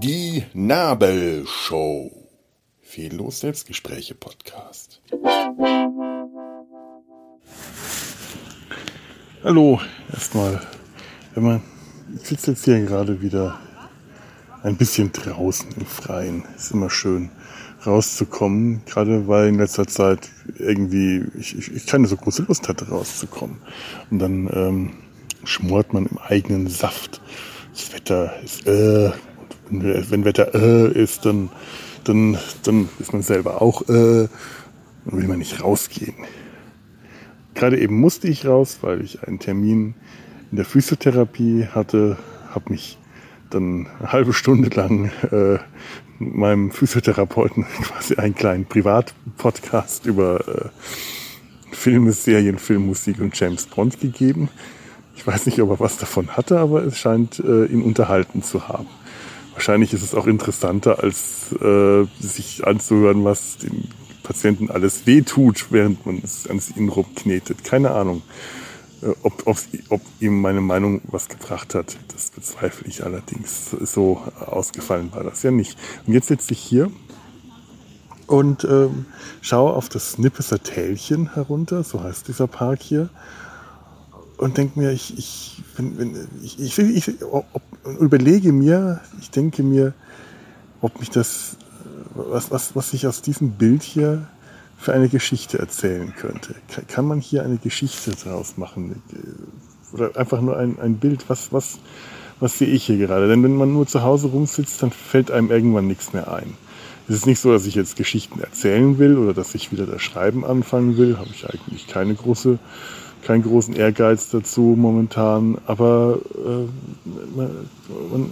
Die Nabelshow. Fehllos Selbstgespräche Podcast. Hallo, erstmal, wenn man, ich sitze jetzt hier gerade wieder ein bisschen draußen im Freien. Ist immer schön rauszukommen, gerade weil in letzter Zeit irgendwie ich, ich, ich keine so große Lust hatte rauszukommen. Und dann ähm, schmort man im eigenen Saft. Das Wetter ist äh, und wenn, Wetter äh ist, dann, dann, dann ist man selber auch äh, dann will man nicht rausgehen. Gerade eben musste ich raus, weil ich einen Termin in der Physiotherapie hatte, habe mich dann eine halbe Stunde lang äh, meinem Physiotherapeuten quasi einen kleinen Privatpodcast über äh, Filme, Serien, Filmmusik und James Bond gegeben. Ich weiß nicht, ob er was davon hatte, aber es scheint äh, ihn unterhalten zu haben. Wahrscheinlich ist es auch interessanter, als äh, sich anzuhören, was den Patienten alles wehtut, während man es ans ihn rumknetet. Keine Ahnung. Äh, ob, ob, ob ihm meine Meinung was gebracht hat, das bezweifle ich allerdings. So ausgefallen war das ja nicht. Und jetzt sitze ich hier und ähm, schaue auf das Nippeser Tälchen herunter, so heißt dieser Park hier, und denke mir, ich, ich, wenn, wenn, ich, ich, ich ob, überlege mir, ich denke mir, ob mich das, was, was, was ich aus diesem Bild hier für eine Geschichte erzählen könnte. Kann man hier eine Geschichte daraus machen? Oder einfach nur ein, ein Bild, was, was, was sehe ich hier gerade? Denn wenn man nur zu Hause rumsitzt, dann fällt einem irgendwann nichts mehr ein. Es ist nicht so, dass ich jetzt Geschichten erzählen will oder dass ich wieder das Schreiben anfangen will. Habe ich eigentlich keine große, keinen großen Ehrgeiz dazu momentan. Aber äh, man,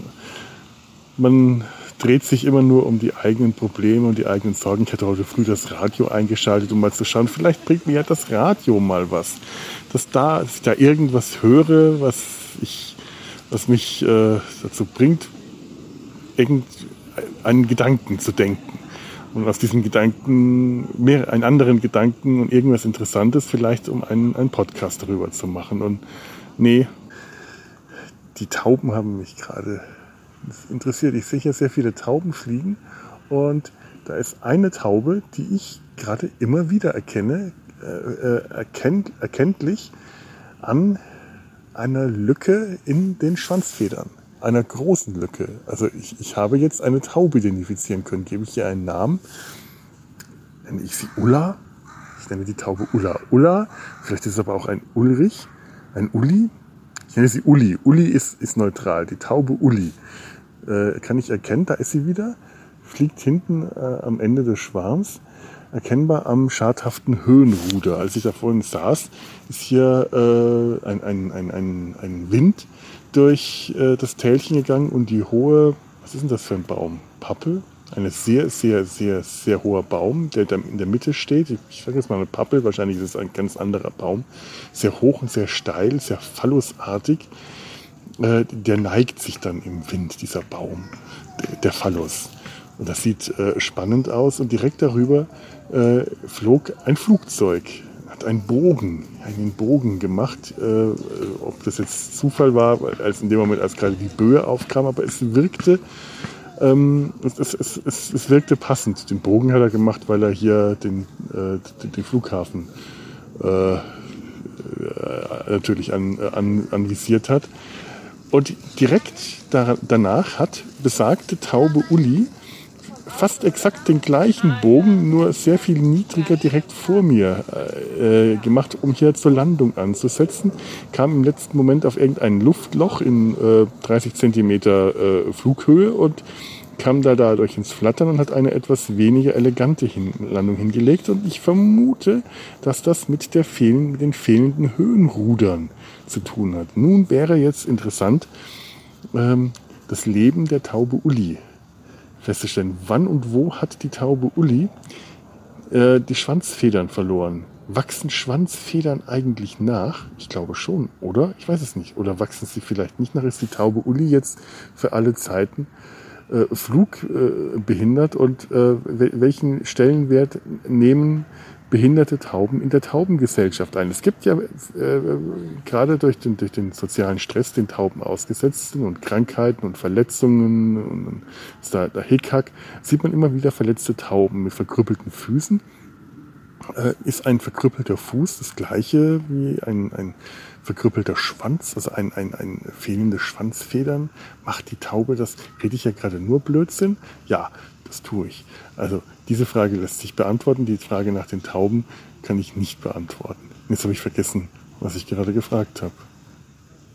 man dreht sich immer nur um die eigenen Probleme und die eigenen Sorgen. Ich hatte heute früh das Radio eingeschaltet, um mal zu schauen, vielleicht bringt mir ja das Radio mal was. Dass, da, dass ich da irgendwas höre, was, ich, was mich äh, dazu bringt, irgendeinen Gedanken zu denken. Und aus diesen Gedanken, mehr, einen anderen Gedanken und irgendwas Interessantes, vielleicht um einen, einen Podcast darüber zu machen. Und nee, die Tauben haben mich gerade das interessiert. Ich sehe hier sehr viele Tauben fliegen und da ist eine Taube, die ich gerade immer wieder erkenne, äh, äh, erkennt, erkenntlich an einer Lücke in den Schwanzfedern. Einer großen Lücke. Also ich, ich habe jetzt eine Taube identifizieren können. Gebe ich ihr einen Namen? Nenne ich sie Ulla? Ich nenne die Taube Ulla. Ulla, vielleicht ist es aber auch ein Ulrich, ein Uli. Ich nenne sie Uli. Uli ist, ist neutral. Die Taube Uli äh, kann ich erkennen, da ist sie wieder, fliegt hinten äh, am Ende des Schwarms, erkennbar am schadhaften Höhenruder. Als ich da vorhin saß, ist hier äh, ein, ein, ein, ein, ein Wind durch äh, das Tälchen gegangen und die hohe, was ist denn das für ein Baum? Pappel? Ein sehr, sehr, sehr, sehr hoher Baum, der in der Mitte steht. Ich sage jetzt mal eine Pappel, wahrscheinlich ist es ein ganz anderer Baum. Sehr hoch und sehr steil, sehr phallusartig äh, der neigt sich dann im Wind, dieser Baum, der, Phallus. Und das sieht äh, spannend aus. Und direkt darüber äh, flog ein Flugzeug, hat einen Bogen, einen Bogen gemacht. Ob das jetzt Zufall war, als in dem Moment, als gerade die Böe aufkam, aber es wirkte, ähm, es, es, es, es, wirkte passend. Den Bogen hat er gemacht, weil er hier den, äh, den, den Flughafen äh, natürlich an, an, anvisiert hat. Und direkt danach hat besagte Taube Uli fast exakt den gleichen Bogen, nur sehr viel niedriger direkt vor mir äh, gemacht, um hier zur Landung anzusetzen. Kam im letzten Moment auf irgendein Luftloch in äh, 30 Zentimeter äh, Flughöhe und kam da dadurch ins Flattern und hat eine etwas weniger elegante Hin Landung hingelegt. Und ich vermute, dass das mit, der fehlen, mit den fehlenden Höhenrudern zu tun hat. Nun wäre jetzt interessant, ähm, das Leben der Taube Uli festzustellen. Wann und wo hat die Taube Uli äh, die Schwanzfedern verloren? Wachsen Schwanzfedern eigentlich nach? Ich glaube schon, oder? Ich weiß es nicht. Oder wachsen sie vielleicht nicht nach? Ist die Taube Uli jetzt für alle Zeiten Flug äh, behindert und äh, welchen Stellenwert nehmen behinderte Tauben in der Taubengesellschaft ein. Es gibt ja äh, gerade durch den, durch den sozialen Stress, den Tauben ausgesetzt sind und Krankheiten und Verletzungen und der, der Hickhack, sieht man immer wieder verletzte Tauben mit verkrüppelten Füßen. Äh, ist ein verkrüppelter Fuß das gleiche wie ein, ein verkrüppelter Schwanz, also ein, ein, ein fehlende Schwanzfedern? Macht die Taube das? Rede ich ja gerade nur Blödsinn? Ja, das tue ich. Also diese Frage lässt sich beantworten. Die Frage nach den Tauben kann ich nicht beantworten. Jetzt habe ich vergessen, was ich gerade gefragt habe.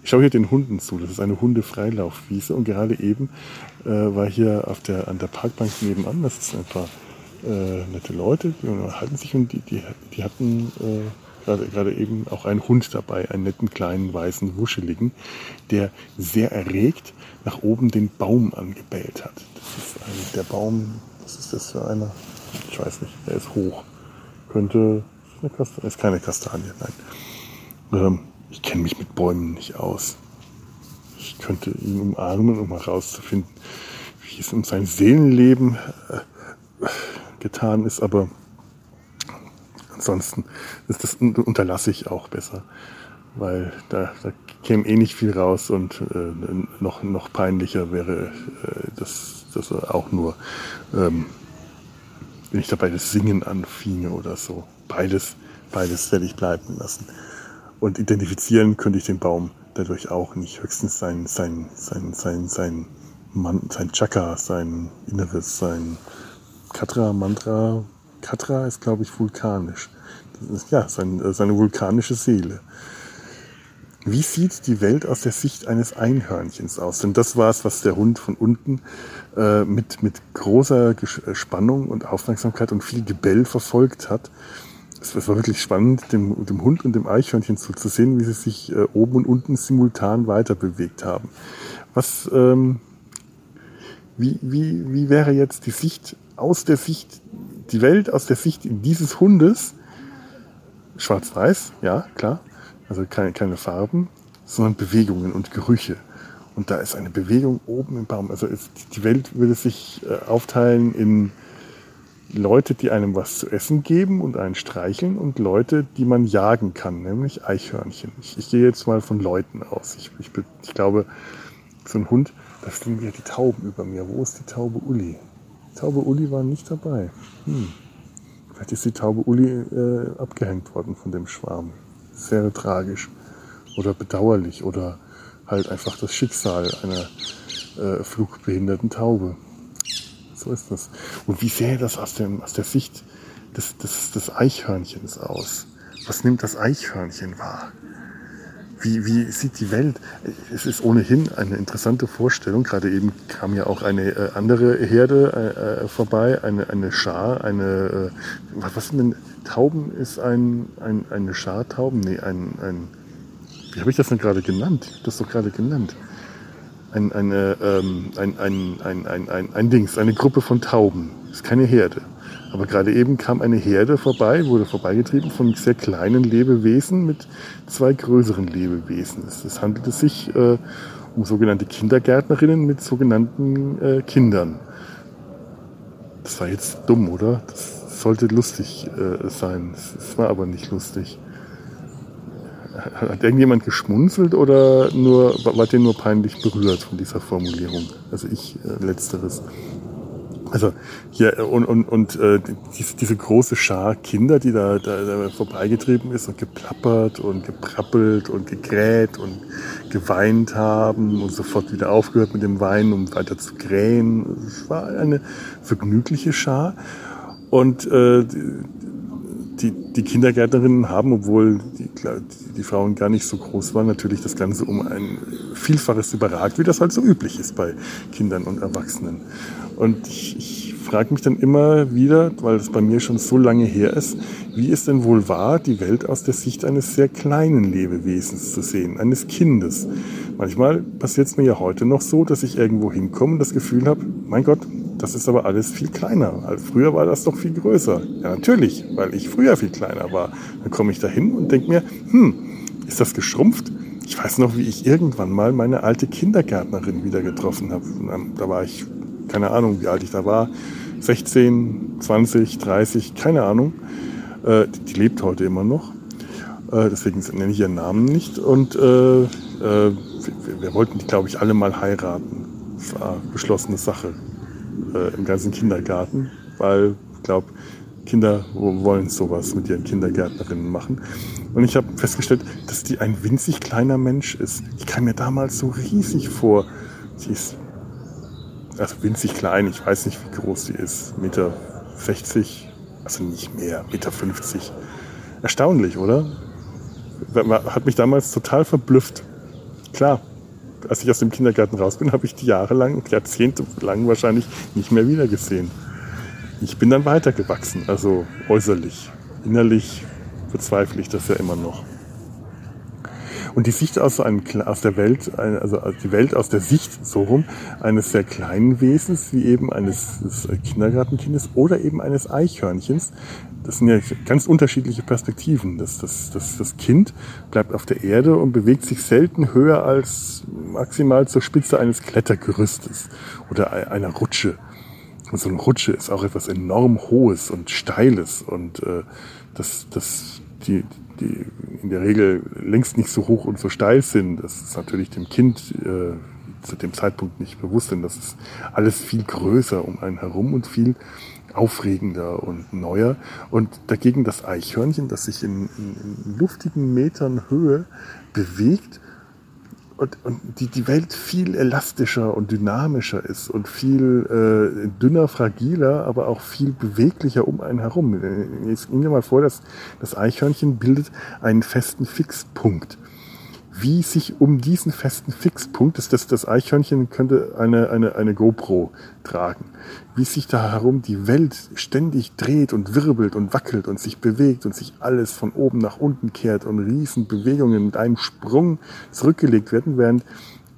Ich schaue hier den Hunden zu. Das ist eine Hundefreilaufwiese und gerade eben äh, war hier auf der, an der Parkbank nebenan, das ist ein paar äh, nette Leute, die unterhalten sich und die, die, die hatten äh, gerade, gerade eben auch einen Hund dabei, einen netten kleinen weißen Wuscheligen, der sehr erregt nach oben den Baum angebellt hat. Das ist ein, der Baum, was ist das für einer? Ich weiß nicht, der ist hoch. Könnte, ist, eine Kastanie, ist keine Kastanie, nein. Ähm, ich kenne mich mit Bäumen nicht aus. Ich könnte ihn umarmen, um herauszufinden, wie es um sein Seelenleben äh, getan ist, aber ansonsten ist das unterlasse ich auch besser, weil da, da käme eh nicht viel raus und äh, noch, noch peinlicher wäre äh, das, das auch nur, ähm, wenn ich dabei das Singen anfinge oder so. Beides, beides werde ich bleiben lassen. Und identifizieren könnte ich den Baum dadurch auch nicht. Höchstens sein, sein, sein, sein, sein, Man, sein Chakra, sein Inneres, sein Katra, Mantra. Katra ist, glaube ich, vulkanisch. Das ist, ja, sein, seine vulkanische Seele. Wie sieht die Welt aus der Sicht eines Einhörnchens aus? Denn das war es, was der Hund von unten äh, mit, mit großer äh, Spannung und Aufmerksamkeit und viel Gebell verfolgt hat. Es war wirklich spannend, dem, dem Hund und dem Eichhörnchen zuzusehen, wie sie sich äh, oben und unten simultan weiter bewegt haben. Was, ähm, wie, wie, wie wäre jetzt die Sicht aus der Sicht, die Welt aus der Sicht dieses Hundes? Schwarz-Weiß, ja, klar also keine, keine Farben, sondern Bewegungen und Gerüche. Und da ist eine Bewegung oben im Baum. Also ist, die Welt würde sich äh, aufteilen in Leute, die einem was zu essen geben und einen streicheln und Leute, die man jagen kann, nämlich Eichhörnchen. Ich, ich gehe jetzt mal von Leuten aus. Ich, ich, ich glaube, so ein Hund, da stehen ja die Tauben über mir. Wo ist die Taube Uli? Taube Uli war nicht dabei. Hm. Vielleicht ist die Taube Uli äh, abgehängt worden von dem Schwarm sehr tragisch oder bedauerlich oder halt einfach das Schicksal einer äh, flugbehinderten Taube. So ist das. Und wie sähe das aus, dem, aus der Sicht des, des, des Eichhörnchens aus? Was nimmt das Eichhörnchen wahr? Wie, wie sieht die Welt? Es ist ohnehin eine interessante Vorstellung. Gerade eben kam ja auch eine äh, andere Herde äh, äh vorbei, eine, eine Schar, eine, äh, was sind denn Tauben ist ein, ein, eine Schar Tauben? Nee, ein, ein wie habe ich das denn gerade genannt? Ich das doch gerade genannt. Ein, eine, ähm, ein, ein, ein, ein, ein, ein Dings, eine Gruppe von Tauben. Ist keine Herde. Aber gerade eben kam eine Herde vorbei, wurde vorbeigetrieben von sehr kleinen Lebewesen mit zwei größeren Lebewesen. Es, handelte sich äh, um sogenannte Kindergärtnerinnen mit sogenannten äh, Kindern. Das war jetzt dumm, oder? Das, sollte lustig äh, sein. Es war aber nicht lustig. Hat irgendjemand geschmunzelt oder nur, wart ihr nur peinlich berührt von dieser Formulierung? Also ich äh, letzteres. Also äh, und, und, und äh, diese, diese große Schar Kinder, die da, da, da vorbeigetrieben ist und geplappert und geprappelt und gegräht und geweint haben und sofort wieder aufgehört mit dem Weinen, um weiter zu krähen. Es war eine vergnügliche Schar. Und äh, die, die Kindergärtnerinnen haben, obwohl die, die Frauen gar nicht so groß waren, natürlich das Ganze um ein Vielfaches überragt, wie das halt so üblich ist bei Kindern und Erwachsenen. Und ich, ich frage mich dann immer wieder, weil es bei mir schon so lange her ist, wie es denn wohl war, die Welt aus der Sicht eines sehr kleinen Lebewesens zu sehen, eines Kindes. Manchmal passiert es mir ja heute noch so, dass ich irgendwo hinkomme und das Gefühl habe, mein Gott, das ist aber alles viel kleiner. Also früher war das doch viel größer. Ja, natürlich, weil ich früher viel kleiner war. Dann komme ich da hin und denke mir, hm, ist das geschrumpft? Ich weiß noch, wie ich irgendwann mal meine alte Kindergärtnerin wieder getroffen habe. Da war ich, keine Ahnung, wie alt ich da war, 16, 20, 30, keine Ahnung. Äh, die, lebt heute immer noch. Äh, deswegen nenne ich ihren Namen nicht. Und äh, wir, wir, wollten die, glaube ich, alle mal heiraten. Das war eine beschlossene Sache äh, im ganzen Kindergarten, weil ich glaube, Kinder wollen sowas mit ihren Kindergärtnerinnen machen. Und ich habe festgestellt, dass die ein winzig kleiner Mensch ist. Ich kam mir damals so riesig vor. Sie ist also winzig klein, ich weiß nicht, wie groß sie ist. Meter 60, also nicht mehr, Meter 50. Erstaunlich, oder? Hat mich damals total verblüfft. Klar, als ich aus dem Kindergarten raus bin, habe ich die jahrelang, jahrzehntelang wahrscheinlich nicht mehr wiedergesehen. Ich bin dann weitergewachsen, also äußerlich. Innerlich bezweifle ich das ja immer noch. Und die Sicht aus, einem, aus der Welt, also die Welt aus der Sicht so rum, eines sehr kleinen Wesens, wie eben eines Kindergartenkindes oder eben eines Eichhörnchens, das sind ja ganz unterschiedliche Perspektiven. Das, das, das, das Kind bleibt auf der Erde und bewegt sich selten höher als maximal zur Spitze eines Klettergerüstes oder einer Rutsche. Und so eine Rutsche ist auch etwas enorm Hohes und Steiles und äh, das, das, die, die in der Regel längst nicht so hoch und so steil sind. Das ist natürlich dem Kind äh, zu dem Zeitpunkt nicht bewusst, denn das ist alles viel größer um einen herum und viel aufregender und neuer. Und dagegen das Eichhörnchen, das sich in, in, in luftigen Metern Höhe bewegt und, und die, die Welt viel elastischer und dynamischer ist und viel äh, dünner, fragiler, aber auch viel beweglicher um einen herum. Jetzt ging dir mal vor, dass das Eichhörnchen bildet einen festen Fixpunkt wie sich um diesen festen Fixpunkt, das, das, das Eichhörnchen könnte eine, eine, eine GoPro tragen, wie sich da herum die Welt ständig dreht und wirbelt und wackelt und sich bewegt und sich alles von oben nach unten kehrt und Riesenbewegungen mit einem Sprung zurückgelegt werden, während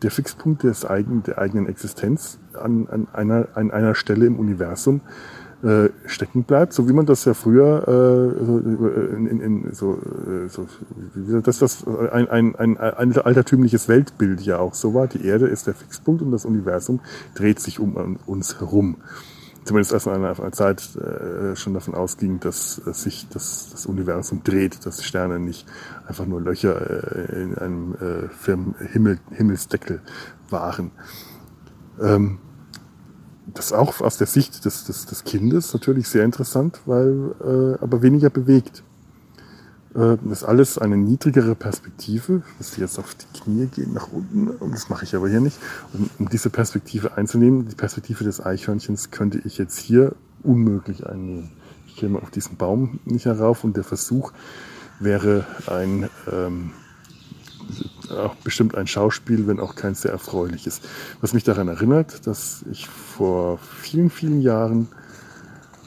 der Fixpunkt des eigenen, der eigenen Existenz an, an, einer, an einer Stelle im Universum äh, stecken bleibt, so wie man das ja früher äh, äh, in, in, so, äh, so dass das ein, ein, ein, ein altertümliches Weltbild ja auch so war. Die Erde ist der Fixpunkt und das Universum dreht sich um uns herum. Zumindest als man in einer Zeit äh, schon davon ausging, dass sich das, das Universum dreht, dass Sterne nicht einfach nur Löcher äh, in einem äh, Himmel, Himmelsdeckel waren. Ähm, das ist auch aus der Sicht des, des, des Kindes natürlich sehr interessant, weil äh, aber weniger bewegt. Äh, das ist alles eine niedrigere Perspektive. Ich müsste jetzt auf die Knie gehen nach unten, das mache ich aber hier nicht. Und um diese Perspektive einzunehmen, die Perspektive des Eichhörnchens könnte ich jetzt hier unmöglich einnehmen. Ich käme auf diesen Baum nicht herauf und der Versuch wäre ein ähm, auch bestimmt ein Schauspiel, wenn auch kein sehr erfreuliches. Was mich daran erinnert, dass ich vor vielen, vielen Jahren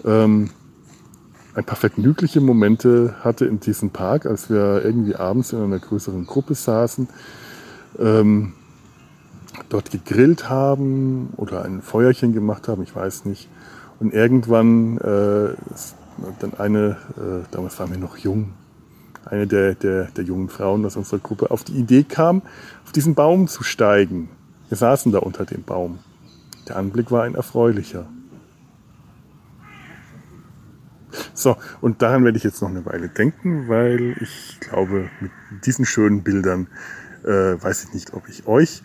ähm, ein paar vergnügliche Momente hatte in diesem Park, als wir irgendwie abends in einer größeren Gruppe saßen, ähm, dort gegrillt haben oder ein Feuerchen gemacht haben, ich weiß nicht. Und irgendwann äh, dann eine, äh, damals waren wir noch jung, eine der, der, der jungen Frauen aus unserer Gruppe, auf die Idee kam, auf diesen Baum zu steigen. Wir saßen da unter dem Baum. Der Anblick war ein erfreulicher. So, und daran werde ich jetzt noch eine Weile denken, weil ich glaube, mit diesen schönen Bildern äh, weiß ich nicht, ob ich euch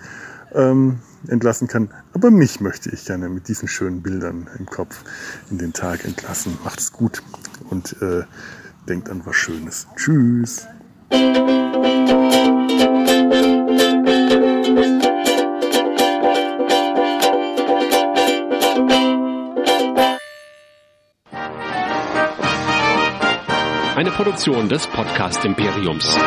ähm, entlassen kann, aber mich möchte ich gerne mit diesen schönen Bildern im Kopf in den Tag entlassen. Macht's gut und äh, denkt an was Schönes. Tschüss. Eine Produktion des Podcast Imperiums.